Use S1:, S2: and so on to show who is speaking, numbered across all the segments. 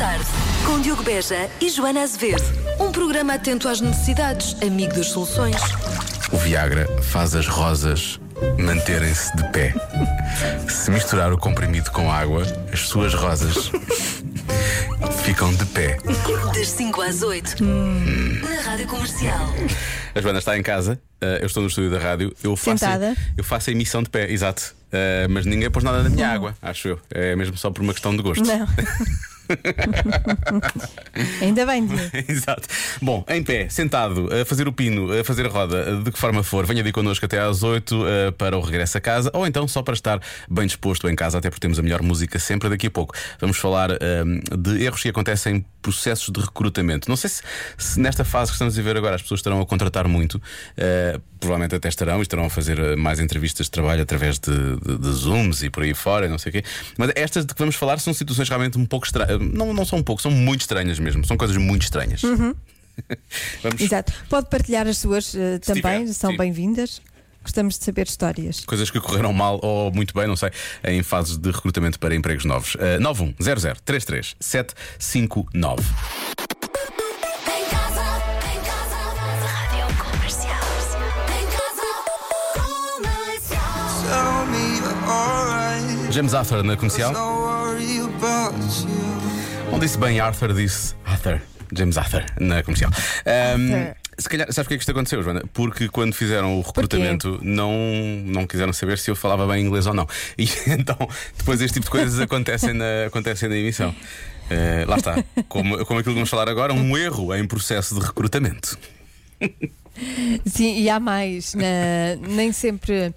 S1: tarde, com Diogo Beja e Joana Azevedo. Um programa atento às necessidades, amigo das soluções.
S2: O Viagra faz as rosas manterem-se de pé. Se misturar o comprimido com água, as suas rosas ficam de pé.
S1: Das 5 às 8, na Rádio Comercial.
S2: A Joana está em casa, eh, eu estou no estúdio da rádio, eu faço,
S3: Sentada.
S2: eu faço a emissão de pé, exato. Eh, mas ninguém pôs nada na minha água, acho eu. É mesmo só por uma questão de gosto.
S3: Não. Ainda bem.
S2: Exato. Bom, em pé, sentado, a fazer o pino, a fazer a roda, de que forma for, venha de connosco até às 8 eh, para o regresso a casa, ou então só para estar bem disposto em casa, até porque temos a melhor música sempre daqui a pouco. Vamos falar eh, de erros que acontecem em processos de recrutamento. Não sei se, se nesta fase que estamos a ver agora as pessoas estarão a contratar muito, eh, provavelmente até estarão e estarão a fazer mais entrevistas de trabalho através de, de- de Zooms e por aí fora, não sei o quê. Mas estas de que vamos falar são situações realmente um pouco estranhas. Não, não são um pouco, são muito estranhas mesmo. São coisas muito estranhas. Vamos-
S3: Exato. Pode partilhar as suas eh, também,
S2: tiver,
S3: são bem-vindas. Gostamos de saber histórias.
S2: Coisas que correram mal ou muito bem, não sei, em fases de recrutamento para empregos novos. Uh, 9100 33 759.
S4: Em casa, em casa, Rádio Comercial. Em casa, comercial.
S5: Tell me you're alright.
S2: James Arthur na comercial. Disse bem Arthur, disse Arthur. James Arthur na comercial. Um, se calhar, sabes porque é que isto aconteceu, Joana? Porque quando fizeram o recrutamento não, não quiseram saber se eu falava bem inglês ou não. E então, depois este tipo de coisas acontecem na, acontecem na emissão. Uh, lá está, como, como aquilo que vamos falar agora, um erro em processo de recrutamento.
S3: Sim, e há mais. na- nem sempre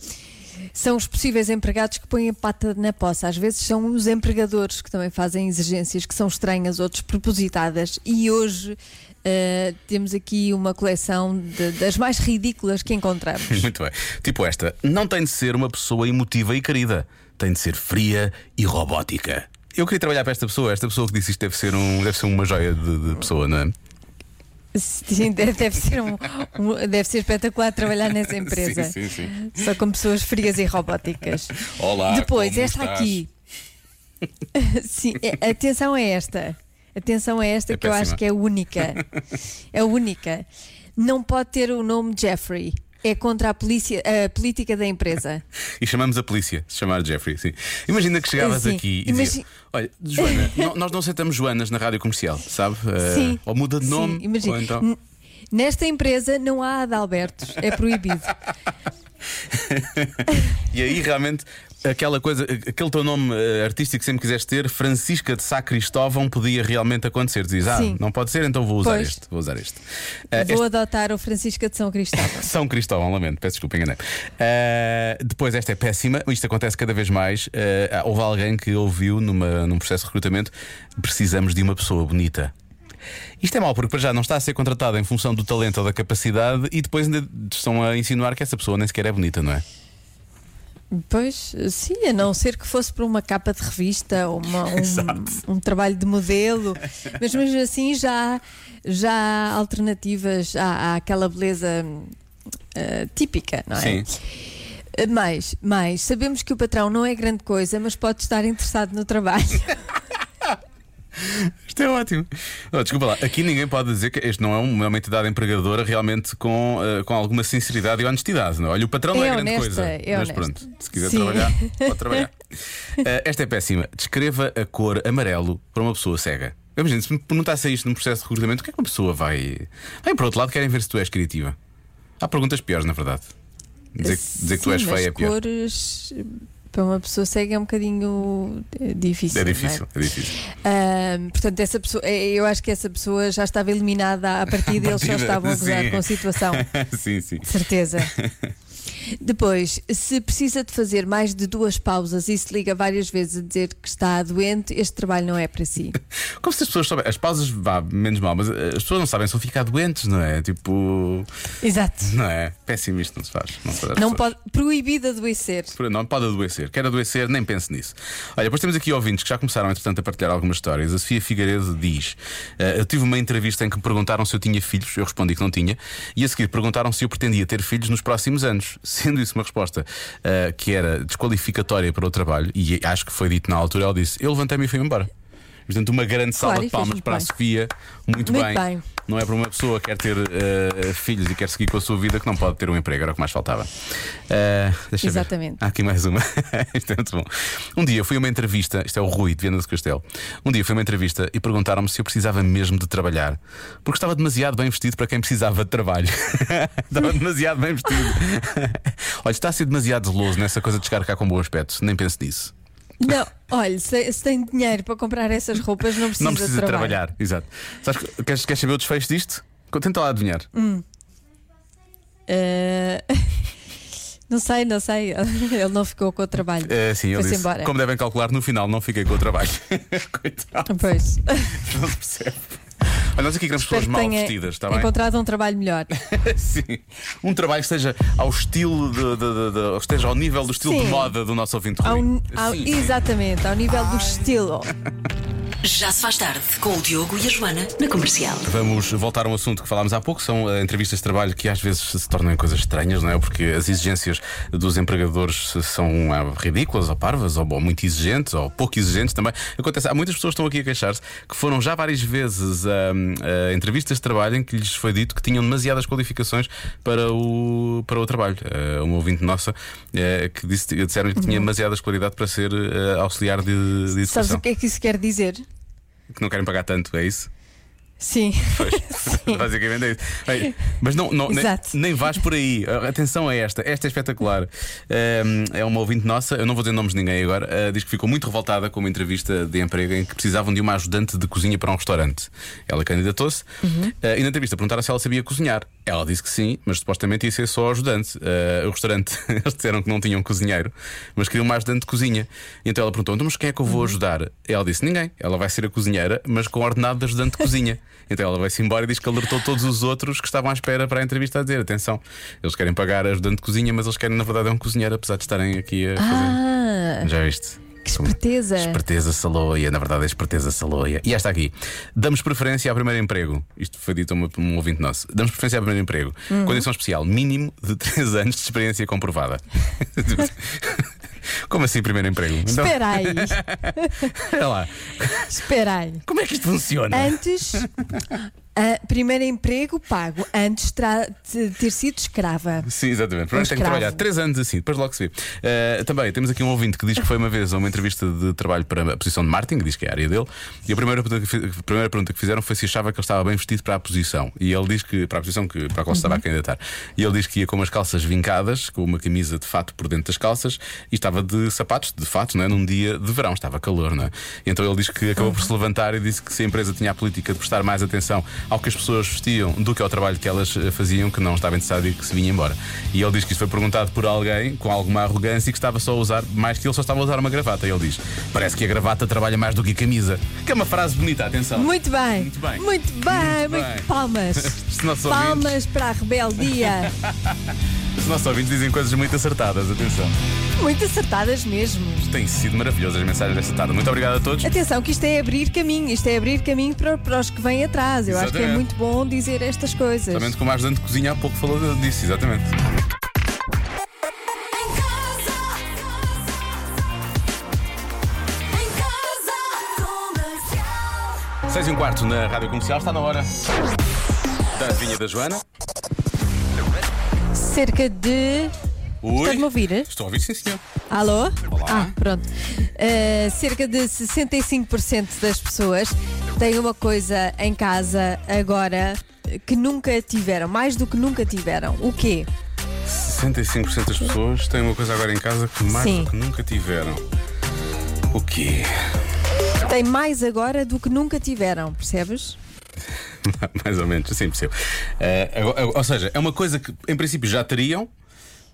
S3: são os possíveis empregados que põem a pata na poça. Às vezes são os empregadores que também fazem exigências que são estranhas ou despropositadas. E hoje eh, temos aqui uma coleção de- das mais ridículas que encontramos.
S2: Muito bem. Tipo esta: não tem de ser uma pessoa emotiva e querida, tem de ser fria e robótica. Eu queria trabalhar para esta pessoa. Esta pessoa que disse isto deve ser, um, deve ser uma joia de, de pessoa, não é?
S3: Sim, deve, deve ser um- um- deve ser espetacular trabalhar nessa empresa.
S2: Sim, sim, sim.
S3: Só com pessoas frias e robóticas.
S2: Olá,
S3: Depois, esta
S2: estás?
S3: aqui. Sim, é- atenção a esta. Atenção a esta
S2: É
S3: que eu
S2: péssima.
S3: acho que é única. É única. Não pode ter o nome Jeffrey. É contra a, polícia, a política da empresa.
S2: E chamamos a polícia, se chamar Jeffrey, sim. Imagina que chegavas
S3: Sim.
S2: aqui e dizia:
S3: Imagi-
S2: Olha, Joana, nós não aceitamos Joanas na rádio comercial, sabe? Eh,
S3: Sim.
S2: Ou muda de nome.
S3: Sim, imagina.
S2: então...
S3: Nesta empresa não há Adalbertos. É proibido.
S2: E aí realmente aquela coisa, aquele teu nome eh, artístico que sempre quiseste ter, Francisca de Sá Cristóvão, podia realmente acontecer. Dizes, ah,
S3: Sim.
S2: não pode ser, então vou usar
S3: Pois.
S2: este. Vou usar este. Eh,
S3: Vou adotar o Francisca de São Cristóvão.
S2: São Cristóvão, lamento, peço desculpa, enganei. Uh, depois, esta é péssima, isto acontece cada vez mais. Uh, houve alguém que ouviu numa, num processo de recrutamento: precisamos de uma pessoa bonita. Isto é mau, porque para já não está a ser contratado em função do talento ou da capacidade e depois ainda estão a insinuar que essa pessoa nem sequer é bonita, não é?
S3: Pois, sim, a não ser que fosse para uma capa de revista ou uma- um, um trabalho de modelo, mas mesmo assim já, já há alternativas à, àquela beleza eh, típica, não é?
S2: Sim.
S3: Eh, Mais, mais, sabemos que o patrão não é grande coisa, mas pode estar interessado no trabalho.
S2: Isto é ótimo. Oh, desculpa lá, aqui ninguém pode dizer que este não é uma uma entidade empregadora realmente com, uh, com alguma sinceridade e honestidade. Não? é? Olha, o patrão não é,
S3: É
S2: grande
S3: honesta,
S2: coisa.
S3: é
S2: mas pronto, se quiser
S3: Sim.
S2: trabalhar, pode trabalhar. Uh, esta é péssima. Descreva a cor amarelo para uma pessoa cega. Imagina, se me perguntasse isto num processo de recrutamento, o que é que uma pessoa vai. Bem, por outro lado, querem ver se tu és criativa. Há perguntas piores, na verdade. Dizer, dizer que tu
S3: Sim,
S2: és feia é pior.
S3: cores para uma pessoa cega é um bocadinho difícil.
S2: É
S3: não
S2: difícil, é difícil.
S3: Ahm, portanto, essa pessoa, eu acho que essa pessoa já estava eliminada à partida e eles só
S2: partida,
S3: estavam a gozar com a situação.
S2: sim, sim.
S3: Certeza. Depois, se precisa de fazer mais de duas pausas e se liga várias vezes a dizer que está doente, este trabalho não é para si.
S2: Como se as pessoas soubessem. As pausas, vá, menos mal, mas eh, as pessoas não sabem, são ficar doentes, não é? Tipo.
S3: Exato.
S2: Não é? Péssimo isto, não se faz. Não, se faz
S3: Não pode, proibido adoecer.
S2: Não pode adoecer. Quer adoecer, nem pense nisso. Olha, depois temos aqui ouvintes que já começaram, entretanto, a partilhar algumas histórias. A Sofia Figueiredo diz: eh, Eu tive uma entrevista em que me perguntaram se eu tinha filhos, eu respondi que não tinha, e a seguir perguntaram se eu pretendia ter filhos nos próximos anos. Sendo isso uma resposta eh, que era desqualificatória para o trabalho, e acho que foi dito na altura, ela disse: Eu levantei-me e fui embora. Portanto, uma grande salva
S3: Claro,
S2: de palmas para a
S3: bem.
S2: Sofia. Muito,
S3: Muito
S2: bem.
S3: bem.
S2: Não é para uma pessoa que quer ter eh, filhos e quer seguir com a sua vida que não pode ter um emprego, era o que mais faltava. Ver.
S3: Exatamente.
S2: Há aqui mais uma. isto é muito bom. Um dia fui a uma entrevista, isto é o Rui de Viana do Castelo. Um dia fui a uma entrevista e perguntaram-me se eu precisava mesmo de trabalhar, porque estava demasiado bem vestido para quem precisava de trabalho. estava demasiado bem vestido. Olha, está a ser demasiado zeloso nessa coisa de chegar cá com bom aspecto, nem pense nisso.
S3: Não, olha, se, se tem dinheiro para comprar essas roupas, não precisa,
S2: não precisa
S3: de
S2: trabalhar.
S3: trabalho.
S2: Exato. Sabes, que- queres, queres saber o desfecho disto? Tenta lá adivinhar.
S3: Eh, não sei, não sei. Ele não ficou com o trabalho.
S2: Eh, sim, ele
S3: Foi-se
S2: disse.
S3: embora.
S2: Como devem calcular, no final não fiquei com o trabalho. Coitado,
S3: Pois.
S2: não se percebe. Olha, nós aqui queremos pessoas mal vestidas, está bem?
S3: encontrado um trabalho melhor.
S2: Sim. Um trabalho que esteja ao estilo de, de- de- de- esteja ao nível do estilo de
S3: Sim.
S2: moda do nosso ouvinte
S3: Ao- ao- exatamente, ao nível do estilo.
S1: Já se faz tarde com o Diogo e a Joana na comercial.
S2: Vamos voltar a um assunto que falámos há pouco, são eh, entrevistas de trabalho que às vezes se tornam coisas estranhas, não é? Porque as exigências dos empregadores são ah, ridículas ou parvas, ou, ou muito exigentes, ou pouco exigentes também. Acontece, há muitas pessoas que estão aqui a queixar-se que foram já várias vezes a, a entrevistas de trabalho em que lhes foi dito que tinham demasiadas qualificações para o, para o trabalho. Eh, uma ouvinte nossa eh, que disse, disseram que tinha demasiada escolaridade para ser eh, auxiliar de, de
S3: Sabes
S2: educação.
S3: o que é que isso quer dizer?
S2: Que não querem pagar tanto, é isso?
S3: Sim. Sim.
S2: Basicamente é isso. Bem, mas não, não nem, nem vais por aí. Atenção a esta. Esta é espetacular. Um, é uma ouvinte nossa, eu não vou dizer nomes de ninguém agora. uh, diz que ficou muito revoltada com uma entrevista de emprego em que precisavam de uma ajudante de cozinha para um restaurante. Ela candidatou-se
S3: Uhum.
S2: uh, e na entrevista perguntaram se ela sabia cozinhar. Ela disse que sim, mas supostamente ia ser só ajudante. Uh, o restaurante, eles disseram que não tinham cozinheiro, mas queriam uma ajudante de cozinha. Então ela perguntou: então, mas quem é que eu vou
S3: Uhum.
S2: ajudar? Ela disse: ninguém. Ela vai ser a cozinheira, mas com ordenado de ajudante de cozinha. Então ela vai-se embora e diz que alertou todos os outros que estavam à espera para a entrevista a dizer: atenção, eles querem pagar ajudante de cozinha, mas eles querem, na verdade, é um cozinheiro, apesar de estarem aqui a fazer.
S3: Ah,
S2: Já viste?
S3: Que esperteza.
S2: Esperteza saloia, na verdade é esperteza saloia. E esta aqui. Damos preferência ao primeiro emprego. Isto foi dito a um ouvinte nosso. Damos preferência ao primeiro emprego.
S3: Uhum.
S2: Condição especial: mínimo de 3 anos de experiência comprovada. Como assim, primeiro emprego? Então,
S3: Espera aí,
S2: olha lá.
S3: espera aí.
S2: Como é que isto funciona?
S3: Antes, ah, primeiro emprego pago, antes de ter sido escrava.
S2: Sim, exatamente. Primeiro tem que trabalhar 3 anos assim, depois logo se vê. Uh, também temos aqui um ouvinte que diz que foi uma vez a uma entrevista de trabalho para a posição de marketing, diz que é a área dele, e a primeira pergunta que, a primeira pergunta que fizeram foi se achava que ele estava bem vestido para a posição. E ele diz que, para a posição que, para a qual se estava a candidatar. E ele diz que ia com umas calças vincadas, com uma camisa de fato por dentro das calças, e estava de sapatos, de fato, não é? num dia de verão, estava calor, não é? Então ele diz que acabou por se levantar e disse que se a empresa tinha a política de prestar mais atenção ao que as pessoas vestiam do que ao trabalho que elas eh, faziam, que não estava interessado e que se vinha embora. E ele diz que isso foi perguntado por alguém com alguma arrogância e que estava só a usar, mais que ele só estava a usar uma gravata. E ele diz: Parece que a gravata trabalha mais do que a camisa. Que é uma frase bonita, atenção.
S3: Muito bem,
S2: Muito bem.
S3: muito bem,
S2: Muito bem.
S3: palmas. Palmas para a rebeldia.
S2: os nossos ouvintes dizem coisas muito acertadas, atenção.
S3: Muito acertadas mesmo.
S2: Têm sido maravilhosas as mensagens desta tarde. Muito obrigado a todos.
S3: Atenção, que isto é abrir caminho, isto é abrir caminho para, para os que vêm atrás. Eu acho que é
S2: Exatamente.
S3: muito bom dizer estas coisas.
S2: Somente como a ajudante de cozinha há pouco falou disso, exatamente.
S4: Em casa, em casa, comercial.
S2: 6 e um quarto na Rádio Comercial, está na hora da adivinha da Joana.
S3: Cerca de. Estás-me a ouvir?
S2: Estou a ouvir, sim, senhor.
S3: Alô?
S2: Olá.
S3: Ah, pronto. Uh, cerca de 65% das pessoas têm uma coisa em casa agora que nunca tiveram, mais do que nunca tiveram. O quê?
S2: 65% das pessoas têm uma coisa agora em casa que mais
S3: Sim.
S2: do que nunca tiveram. O quê?
S3: Tem mais agora do que nunca tiveram, percebes?
S2: mais ou menos, assim. Eh, agora- ou seja, é uma coisa que em princípio já teriam,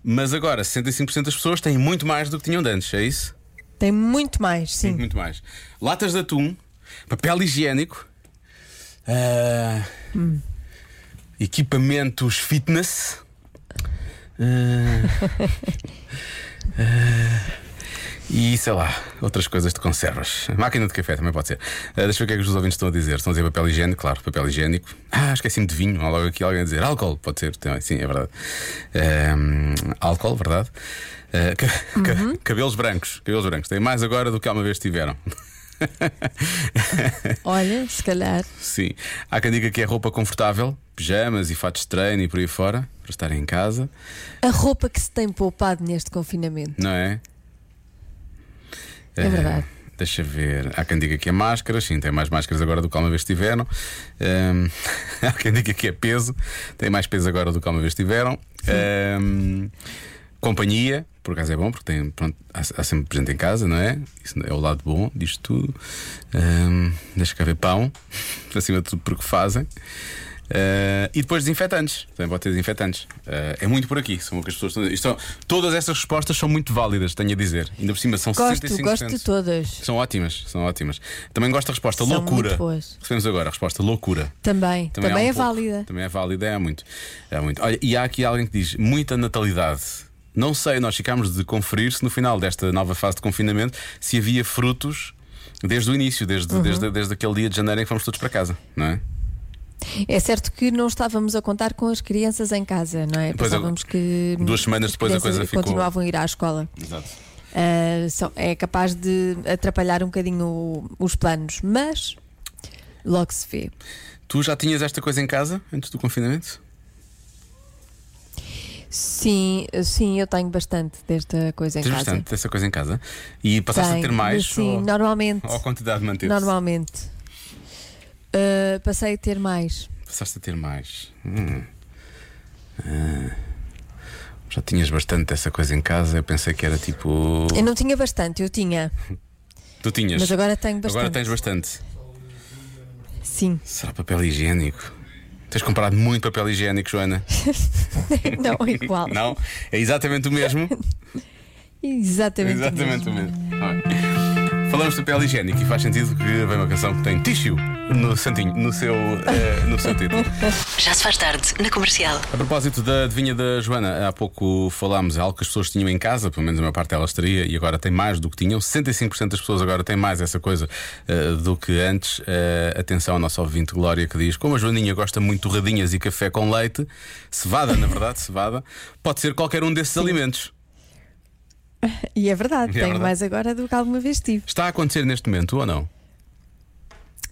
S2: mas agora 65% das pessoas têm muito mais do que tinham antes, é isso?
S3: Tem muito mais, sim.
S2: Muito mais. Latas de atum, papel higiênico, ah, equipamentos fitness. ah, e sei lá, outras coisas de conservas. Máquina de café também pode ser. Ah, deixa eu ver o que é que os ouvintes estão a dizer. Estão a dizer papel higiênico, claro, papel higiênico. Ah, esqueci-me de vinho. Há logo aqui alguém a dizer álcool, pode ser também, sim, é verdade. Ah, álcool, verdade. Ah, ca- ca- Cabelos brancos, cabelos brancos. Tem mais agora do que alguma vez tiveram.
S3: Olha, se calhar.
S2: Sim. Há quem diga que é roupa confortável, pijamas e fatos de treino e por aí fora, para estar em casa,
S3: A roupa que se tem poupado neste confinamento.
S2: não é?
S3: É verdade.
S2: Deixa ver. Há quem diga que é máscaras, sim, tem mais máscaras agora do que alguma vez tiveram. Ahm, há quem diga que é peso, tem mais peso agora do que alguma vez tiveram. Companhia, por acaso é bom, porque tem, pronto, há, há sempre presente em casa, não é? Isso é o lado bom disto tudo. Deixa cá ver pão, acima de tudo porque fazem. Ah, e depois desinfetantes, também pode ter desinfetantes. Ah, é muito por aqui, são o que as pessoas estão. Isto todas essas respostas são muito válidas, tenho a dizer. Ainda por cima são
S3: Gosto,
S2: 65%.
S3: gosto de todas.
S2: São ótimas, são ótimas. Também gosto da resposta
S3: São
S2: loucura. Recebemos agora a resposta loucura.
S3: Também. Também,
S2: há um
S3: é
S2: pouco.
S3: válida.
S2: Também é válida, é muito. É muito. Olha, e há aqui alguém que diz muita natalidade. Não sei, nós ficámos de conferir se no final desta nova fase de confinamento se havia frutos desde o início, desde,
S3: Uhum.
S2: desde, desde aquele dia de janeiro em que fomos todos para casa, não é?
S3: É certo que não estávamos a contar com as crianças em casa, não é?
S2: Pois,
S3: Pensávamos que
S2: duas semanas
S3: as
S2: depois a coisa ficou-
S3: continuavam a ir à escola.
S2: Exato.
S3: São- é capaz de atrapalhar um bocadinho o- os planos, mas logo se vê.
S2: Tu já tinhas esta coisa em casa antes do confinamento?
S3: Sim, sim, eu tenho bastante desta coisa em
S2: Tens
S3: casa.
S2: bastante dessa coisa em casa? E passaste a ter
S3: Tenho,
S2: mais?
S3: Sim,
S2: ou,
S3: normalmente.
S2: ou a quantidade manteve
S3: Normalmente. Ah, passei a ter mais.
S2: Passaste a ter mais. Hum. Ah. Já tinhas bastante dessa coisa em casa. Eu pensei que era tipo.
S3: Eu não tinha bastante, eu tinha.
S2: Tu tinhas.
S3: Mas agora tenho bastante.
S2: Agora tens bastante.
S3: Sim.
S2: Será papel higiênico? Tens comprado muito papel higiênico, Joana?
S3: Não, é igual.
S2: Não? É exatamente o mesmo?
S3: Exatamente. o
S2: exatamente
S3: mesmo.
S2: o mesmo. Falamos de papel higiênico e faz sentido que vem uma canção que tem tissue no santinho, no seu, eh, no seu título.
S1: Já se faz tarde na comercial.
S2: A propósito da adivinha da Joana, há pouco falámos, é algo que as pessoas tinham em casa, pelo menos a maior parte delas teria, e agora tem mais do que tinham. 65% das pessoas agora têm mais essa coisa eh, do que antes. Eh, atenção ao nosso ouvinte Glória que diz: como a Joaninha gosta muito de torradinhas e café com leite, cevada, na verdade, cevada, pode ser qualquer um desses alimentos.
S3: E é verdade,
S2: É
S3: tenho
S2: verdade.
S3: mais agora do que alguma vez tive.
S2: Está a acontecer neste momento ou não?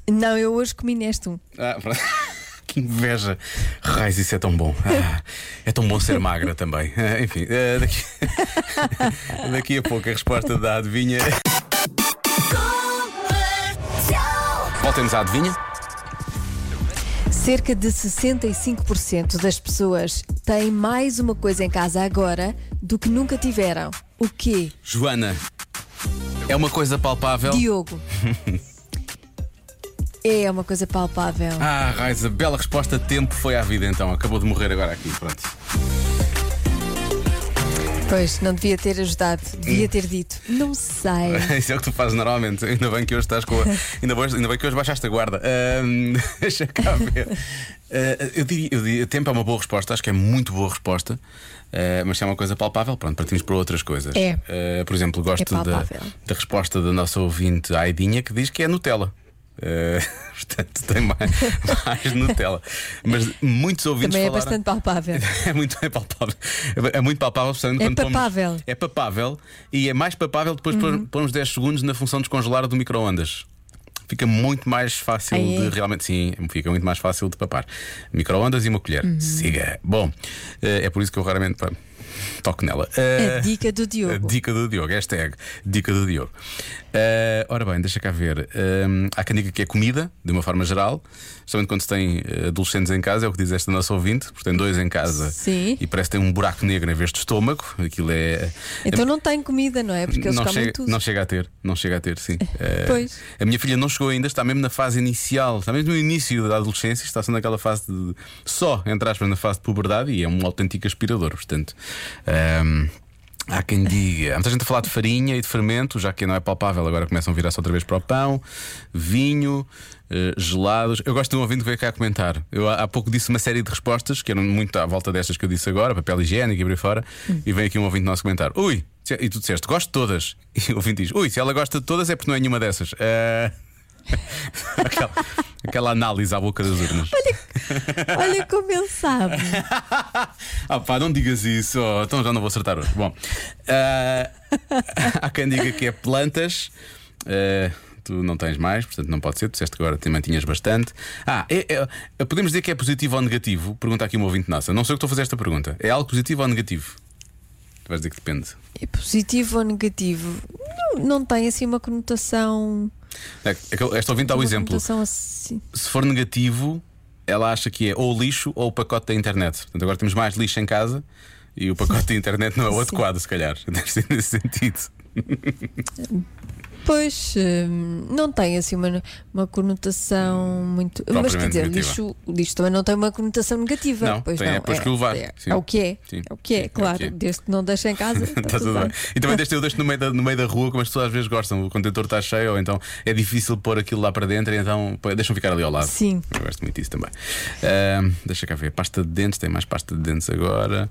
S3: Não, eu hoje comi neste um.
S2: Ah. Que inveja! Raiz, isso é tão bom. Ah, é tão bom ser magra também. Ah, enfim, ah, daqui... daqui a pouco a resposta da adivinha. Voltemos à adivinha.
S3: Cerca de 65% das pessoas têm mais uma coisa em casa agora do que nunca tiveram. O quê?
S2: Joana, é uma coisa palpável.
S3: Diogo. É uma coisa palpável.
S2: Ah, Raiz, a bela resposta. Tempo foi à vida então. Acabou de morrer agora aqui. Pronto.
S3: Pois, não devia ter ajudado,
S2: Hum.
S3: devia ter dito. Não sei.
S2: Isso é o que tu fazes normalmente. Ainda bem que hoje estás com a... ainda, bem, ainda bem que hoje baixaste a guarda. Ahm, deixa cá ver. Ah, eu, diria, eu diria, tempo é uma boa resposta, acho que é muito boa resposta. Ah, mas se é uma coisa palpável, pronto, partimos para outras coisas.
S3: É.
S2: Ah, por exemplo, gosto
S3: É
S2: da, da resposta da nossa ouvinte Aidinha que diz que é Nutella. Ah, portanto, tem mais, mais Nutella. Mas muitos ouvintes
S3: Também é
S2: falaram.
S3: bastante palpável.
S2: É muito é palpável. É muito palpável, especialmente
S3: É
S2: pomos-
S3: papável. Uhum.
S2: é papável e é mais papável depois de pôr uns 10 segundos na função de descongelar do micro-ondas. Fica muito mais fácil
S3: Ah, é?
S2: de realmente. Sim, fica muito mais fácil de papar. Micro-ondas e uma colher.
S3: Uhum.
S2: Siga. Bom, eh, é por isso que eu raramente toco nela. Eh,
S3: A dica do
S2: a
S3: Diogo.
S2: dica do Diogo, hashtag dica do Diogo. Eh, ora bem, deixa cá ver. Um, há quem diga que é comida, de uma forma geral, especialmente quando se tem eh, adolescentes em casa, é o que diz esta nossa ouvinte, porque tem dois em casa
S3: Sim.
S2: e parece que tem um buraco negro em vez de estômago. Aquilo é.
S3: Então não tem comida, não é? Porque eles
S2: não chega,
S3: tudo.
S2: não chega a ter, não chega a ter, sim. Eh,
S3: Pois.
S2: A minha filha não chegou ainda, está mesmo na fase inicial, está mesmo no início da adolescência, está sendo naquela fase de. só, entre aspas, na fase de puberdade e é um autêntico aspirador, portanto. ehm, Há quem diga, há muita gente a falar de farinha e de fermento, já que não é palpável, agora começam a virar-se outra vez para o pão, vinho, eh, gelados. Eu gosto de um ouvinte que veio cá comentar. Eu há há pouco disse uma série de respostas, que eram muito à volta destas que eu disse agora, papel higiênico e por aí fora, e vem aqui um ouvinte nosso comentar: Ui, e tu disseste, gosto de todas. E o ouvinte diz: Ui, se ela gosta de todas é porque não é nenhuma dessas. Eh, aquela, aquela análise à boca das urnas.
S3: Olha como ele sabe.
S2: ah, pá, não digas isso, oh, então já não vou acertar hoje. Bom, ah, há quem diga que é plantas. ah, Tu não tens mais, portanto não pode ser. Tu disseste que agora te mantinhas bastante. Ah, é- é- podemos dizer que é positivo ou negativo? Pergunta aqui uma ouvinte nossa. Não sei o que estou a fazer esta pergunta. É algo positivo ou negativo? Tu vais dizer que depende.
S3: É positivo ou negativo? Não, não tem assim uma conotação.
S2: É é Esta ouvinte dá o exemplo.
S3: assim.
S2: Se for negativo, ela acha que é ou lixo ou o pacote da internet. Portanto, agora temos mais lixo em casa e o pacote da internet não é o adequado, se calhar. Nesse sentido.
S3: Pois, hum, não tem assim uma, uma conotação muito. Mas quer dizer,
S2: negativa.
S3: lixo, lixo também não tem uma conotação negativa.
S2: Não,
S3: pois
S2: tem,
S3: não.
S2: é depois que o levar.
S3: É,
S2: Sim.
S3: é o que é.
S2: Sim.
S3: É o que
S2: Sim, é
S3: é,
S2: o
S3: claro.
S2: que é.
S3: Desde que não deixe em casa. Está
S2: tudo bem. E também deixo eu deixo no meio, da, no meio da rua, como as pessoas às vezes gostam. O contentor está cheio, ou então é difícil pôr aquilo lá para dentro, então deixam ficar ali ao lado.
S3: Sim.
S2: Eu gosto muito disso também. Ahm, deixa cá ver. Pasta de dentes, tem mais pasta de dentes agora.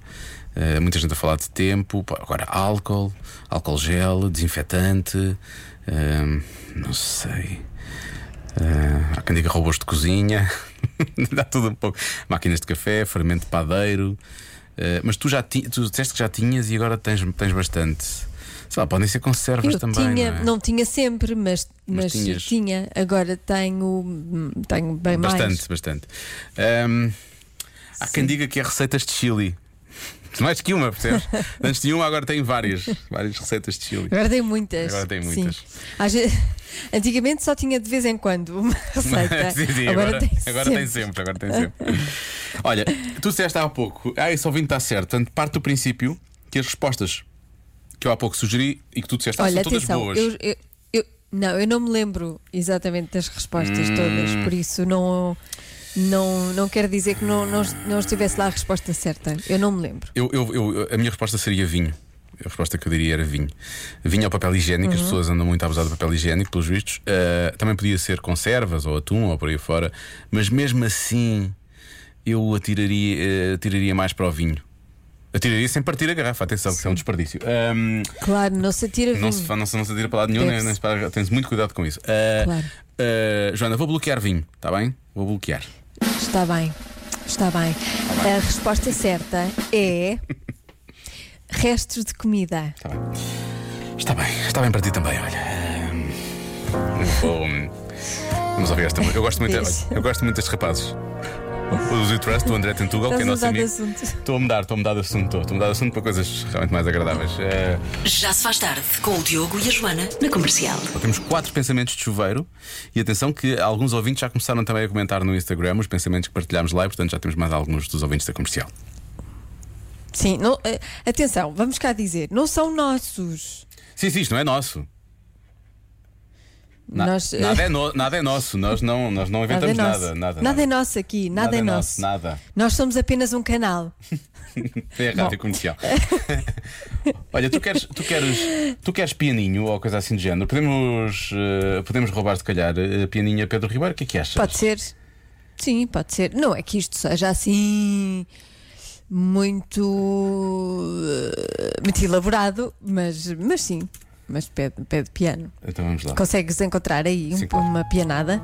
S2: Ah, muita gente a falar de tempo. Agora álcool, álcool gel, desinfetante. ahm, não sei. Ah, há quem diga robôs de cozinha. Dá tudo um pouco. Máquinas de café, fermento de padeiro. Ah, mas tu já ti, tu disseste que já tinhas e agora tens, tens bastante. Sei lá, podem ser conservas
S3: Eu
S2: também.
S3: tinha,
S2: não, é?
S3: não tinha sempre, mas,
S2: Mas
S3: mas, tinha. Agora tenho, hum, tenho bem
S2: Bastante,
S3: mais.
S2: bastante. Ahm, há quem diga que é receitas de chili. Mais que uma, percebes? Antes tinha uma, agora tem várias. Várias receitas de chili.
S3: Agora tem muitas.
S2: Agora tem muitas.
S3: Vezes- antigamente só tinha de vez em quando uma receita.
S2: Sim, sim,
S3: agora,
S2: agora,
S3: tem
S2: agora
S3: sempre.
S2: tem sempre, agora tem sempre. Olha, tu disseste há pouco, ah, esse ouvinte está certo. Portanto, parte do princípio que as respostas que eu há pouco sugeri e que tu disseste ah,
S3: Olha,
S2: são todas
S3: atenção,
S2: boas.
S3: eu, eu- eu- não, eu não me lembro exatamente das respostas
S2: Hum.
S3: todas, por isso não, não, não quero dizer que não, não, não estivesse lá a resposta certa. Eu não me lembro.
S2: Eu, eu- eu- a minha resposta seria vinho. A resposta que eu diria era vinho. Vinho ao papel higiênico,
S3: Uhum.
S2: as pessoas andam muito a abusar do papel higiênico, pelos vistos. Ah, também podia ser conservas ou atum ou por aí fora, mas mesmo assim eu atiraria, eh, atiraria mais para o vinho. Atiraria sem partir a garrafa, atenção, que isso é um desperdício. Ahm,
S3: Claro, não se atira
S2: não,
S3: vinho.
S2: se, fa- não, se, não se atira para lado nenhum, nem,
S3: Deve-se.
S2: nem se para, tens muito cuidado com isso. Ah,
S3: Claro.
S2: ah, Joana, vou bloquear vinho, está bem? Vou bloquear.
S3: Está bem, está bem. A resposta certa é restos de comida.
S2: Está bem. Está bem, está bem para ti também, olha. Hum, vou, Vamos ouvir esta. Eu gosto muito, olha, eu gosto muito destes rapazes. O Zee Trust, o André Tentugal, que é nosso
S3: mudar de
S2: amigo.
S3: assunto.
S2: Estou a mudar, estou a mudar de assunto, estou, a mudar de assunto para coisas realmente mais agradáveis. Eh,
S1: Já se faz tarde com o Diogo e a Joana na comercial.
S2: temos quatro pensamentos de chuveiro e atenção que alguns ouvintes já começaram também a comentar no Instagram os pensamentos que partilhámos lá e portanto já temos mais alguns dos ouvintes da comercial.
S3: Sim, não- eh, atenção, vamos cá dizer, não são nossos.
S2: Sim, sim, isto não é nosso. Na-
S3: Nós, eh,
S2: nada, é no- nada é nosso, nós não, nós não
S3: Nada é
S2: inventamos nada. Nada,
S3: Nada é nosso aqui, nada, é nosso.
S2: Nada.
S3: Nós somos apenas um canal.
S2: É a rádio comercial. Olha, tu queres, tu, queres, tu queres pianinho ou coisa assim do género? Podemos, eh, podemos roubar, se calhar, eh, pianinho a Pedro Ribeiro? O que é que achas?
S3: Pode ser. Sim, pode ser. Não é que isto seja assim muito muito elaborado, mas, mas sim. Mas pede, pede piano.
S2: Então vamos lá.
S3: Consegues encontrar aí um-
S2: Sim, claro.
S3: uma pianada?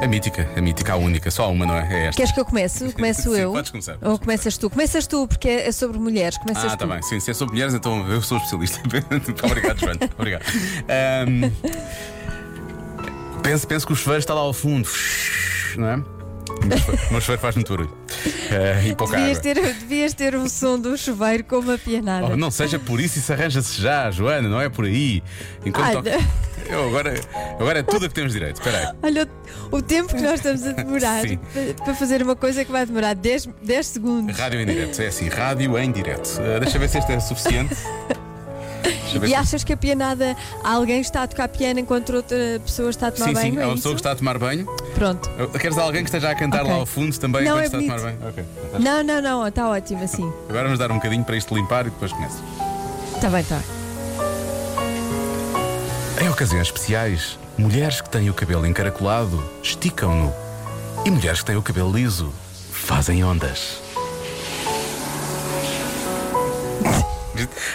S2: A mítica, a mítica, a única, só uma, não é? É esta.
S3: Queres que eu comece? Começo
S2: Sim,
S3: eu?
S2: podes começar, podes
S3: Ou começas tu? Começas tu, porque é sobre mulheres. Começas
S2: Ah,
S3: tu.
S2: tá bem. Sim, se é sobre mulheres, então eu sou especialista. Obrigado, Joana. Obrigado. Ahm, penso, penso que o chuveiro está lá ao fundo, não é? O meu chuveiro- O faz muito barulho. E pouca
S3: Devias
S2: água.
S3: ter, devias ter um som do chuveiro com uma pianada.
S2: Oh, não seja por isso, isso arranja-se já, Joana, não é por aí. Enquanto toca- eu agora, agora é tudo a que temos direito. Espera aí.
S3: Olha o, o tempo que nós estamos a demorar
S2: Sim.
S3: pa- para fazer uma coisa que vai demorar 10, 10 segundos.
S2: Rádio em direto, é assim, rádio em direto. Ah, deixa ver se este é suficiente.
S3: E achas que a pianada alguém está a tocar piano enquanto outra pessoa está a tomar
S2: Sim,
S3: banho?
S2: sim,
S3: é
S2: é uma pessoa que está a tomar banho.
S3: Pronto.
S2: Queres alguém que esteja a cantar
S3: Ok.
S2: lá ao fundo também
S3: Não, é
S2: está a tomar
S3: bonito.
S2: banho? Ok.
S3: Não, não, não, está ótimo assim.
S2: Agora vamos dar um bocadinho para isto limpar e depois começa.
S3: Está bem, está.
S2: Em ocasiões especiais, mulheres que têm o cabelo encaracolado esticam-no. E mulheres que têm o cabelo liso fazem ondas.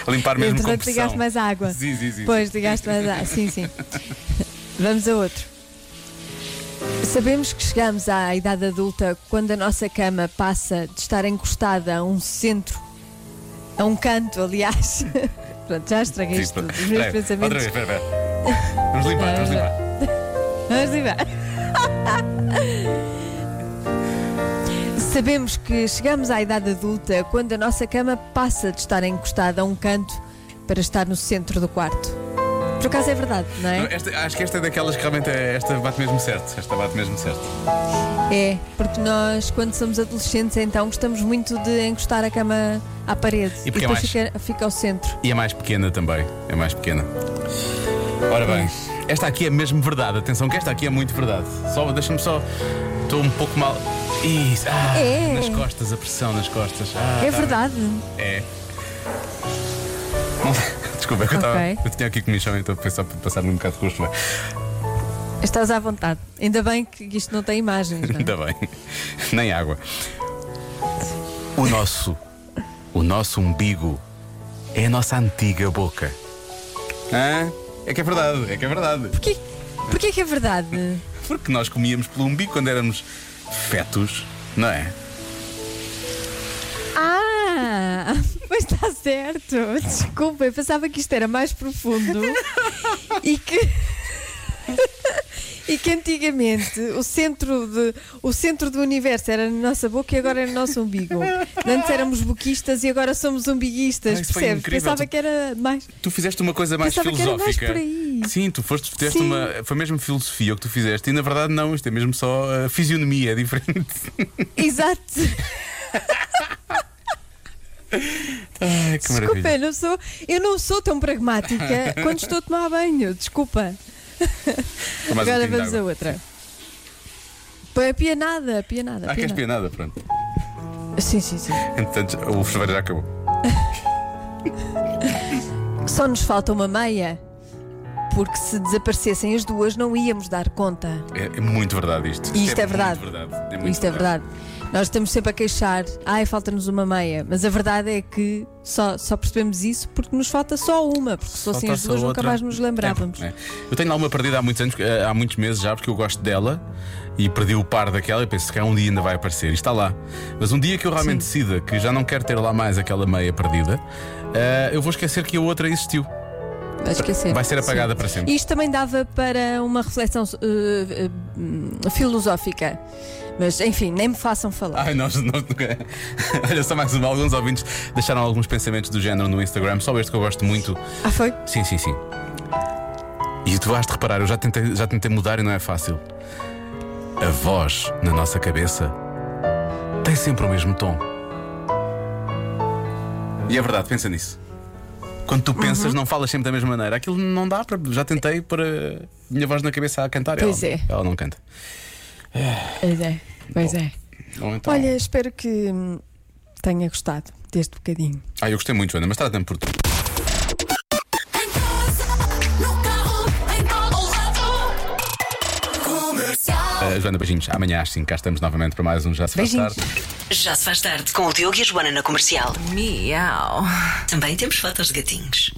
S2: A limpar mesmo com
S3: Entretanto,
S2: pressão.
S3: ligaste mais água.
S2: Sim, sim, sim.
S3: Pois, ligaste mais água. Sim, sim. Vamos a outro. Sabemos que chegamos à idade adulta quando a nossa cama passa de estar encostada a um centro, a um canto, aliás. Pronto, já estraguei isto tudo. Os meus pensamentos.
S2: Outra vez, espera, espera. Vamos limpar, vamos limpar.
S3: Vamos embora. Sabemos que chegamos à idade adulta quando a nossa cama passa de estar encostada a um canto para estar no centro do quarto. Por acaso é verdade, não é?
S2: Esta- acho que esta é daquelas que realmente é, esta bate mesmo certo. Esta bate mesmo certo.
S3: É, porque nós, quando somos adolescentes, então gostamos muito de encostar a cama à parede
S2: E porque é
S3: depois
S2: mais-
S3: fica, fica ao centro.
S2: E é mais pequena também. É mais pequena. Ora bem, esta aqui é mesmo verdade. Atenção que esta aqui é muito verdade. Só deixa-me só. Estou um pouco mal. Isso. Ah,
S3: É.
S2: Nas costas, a pressão nas costas. Ah,
S3: É
S2: tá
S3: verdade.
S2: bem. É. Desculpa, é que eu, estava,
S3: Ok.
S2: eu tinha aqui comichão, então pensar para passar um bocado de rosto. mas
S3: Estás à vontade. Ainda bem que isto não tem imagens. Não é?
S2: Ainda bem. Nem água. O nosso. O nosso umbigo é a nossa antiga boca. Hã? É que é verdade, é que é verdade.
S3: Porquê, porquê que é verdade?
S2: Porque nós comíamos pelo umbigo quando éramos fetos, não é?
S3: Ah, mas está certo. Desculpa, eu pensava que isto era mais profundo e que. E que antigamente o centro, de, o centro do universo era na nossa boca e agora é no nosso umbigo. Antes éramos boquistas e agora somos umbiguistas,
S2: Ah,
S3: percebes? Pensava
S2: Tu-
S3: que era mais.
S2: Tu fizeste uma coisa mais
S3: Pensava mais
S2: filosófica.
S3: aí.
S2: Sim, tu foste, fizeste
S3: Sim.
S2: uma. Foi mesmo filosofia o que tu fizeste. E na verdade, não, isto é mesmo só a fisionomia, é diferente.
S3: Exato.
S2: Ai, que
S3: Desculpa,
S2: maravilha.
S3: eu não, sou, eu não sou tão pragmática quando estou a tomar banho. Desculpa.
S2: Um
S3: Agora
S2: de
S3: vamos a outra. Põe a pianada, a pianada.
S2: Ah, queres
S3: pianada.
S2: Pronto.
S3: Sim, sim, sim.
S2: Entretanto, o chuveiro já acabou.
S3: Só nos falta uma meia. Porque se desaparecessem as duas, não íamos dar conta.
S2: É, é muito verdade isto.
S3: E isto é
S2: muito
S3: verdade.
S2: verdade. É
S3: Isto é verdade. Nós estamos sempre a queixar, ai, falta-nos uma meia. Mas a verdade é que só, só percebemos isso porque nos falta só uma. Porque se fossem as duas, nunca mais nos lembrávamos.
S2: É, é. Eu tenho lá uma perdida há muitos anos, eh, há muitos meses já, porque eu gosto dela e perdi o par daquela e penso que um dia ainda vai aparecer. E está lá. Mas um dia que eu realmente decida que já não quero ter lá mais aquela meia perdida, eh, eu vou esquecer que a outra existiu.
S3: Vai esquecer.
S2: Vai ser apagada
S3: Sim.
S2: para sempre.
S3: Isto também dava para uma reflexão eh, eh, filosófica. Mas, enfim, nem me façam falar.
S2: Ai, nós, nós nunca. Olha, só mais uma. Alguns ouvintes deixaram alguns pensamentos do género no Instagram, só este que eu gosto muito.
S3: Ah, foi?
S2: Sim, sim, sim. E tu vais de reparar, eu já tentei, já tentei mudar e não é fácil. A voz na nossa cabeça tem sempre o mesmo tom. E é verdade, pensa nisso. Quando tu pensas, não falas sempre da mesma maneira. Aquilo não dá para. Já tentei para minha voz na cabeça a cantar.
S3: Pois
S2: ela,
S3: é.
S2: Ela não canta.
S3: Pois é. Pois é.
S2: Ou então-
S3: Olha, espero que tenha gostado deste bocadinho.
S2: Ah, eu gostei muito, Joana, mas trata-me por tu. Uh, Joana, beijinhos. Amanhã às 5 cá estamos novamente para mais um Já Se Faz
S3: Beijinhos.
S2: Tarde.
S6: Já se faz tarde com o Diogo e a Joana na comercial.
S7: Miau.
S6: Também temos fotos de gatinhos.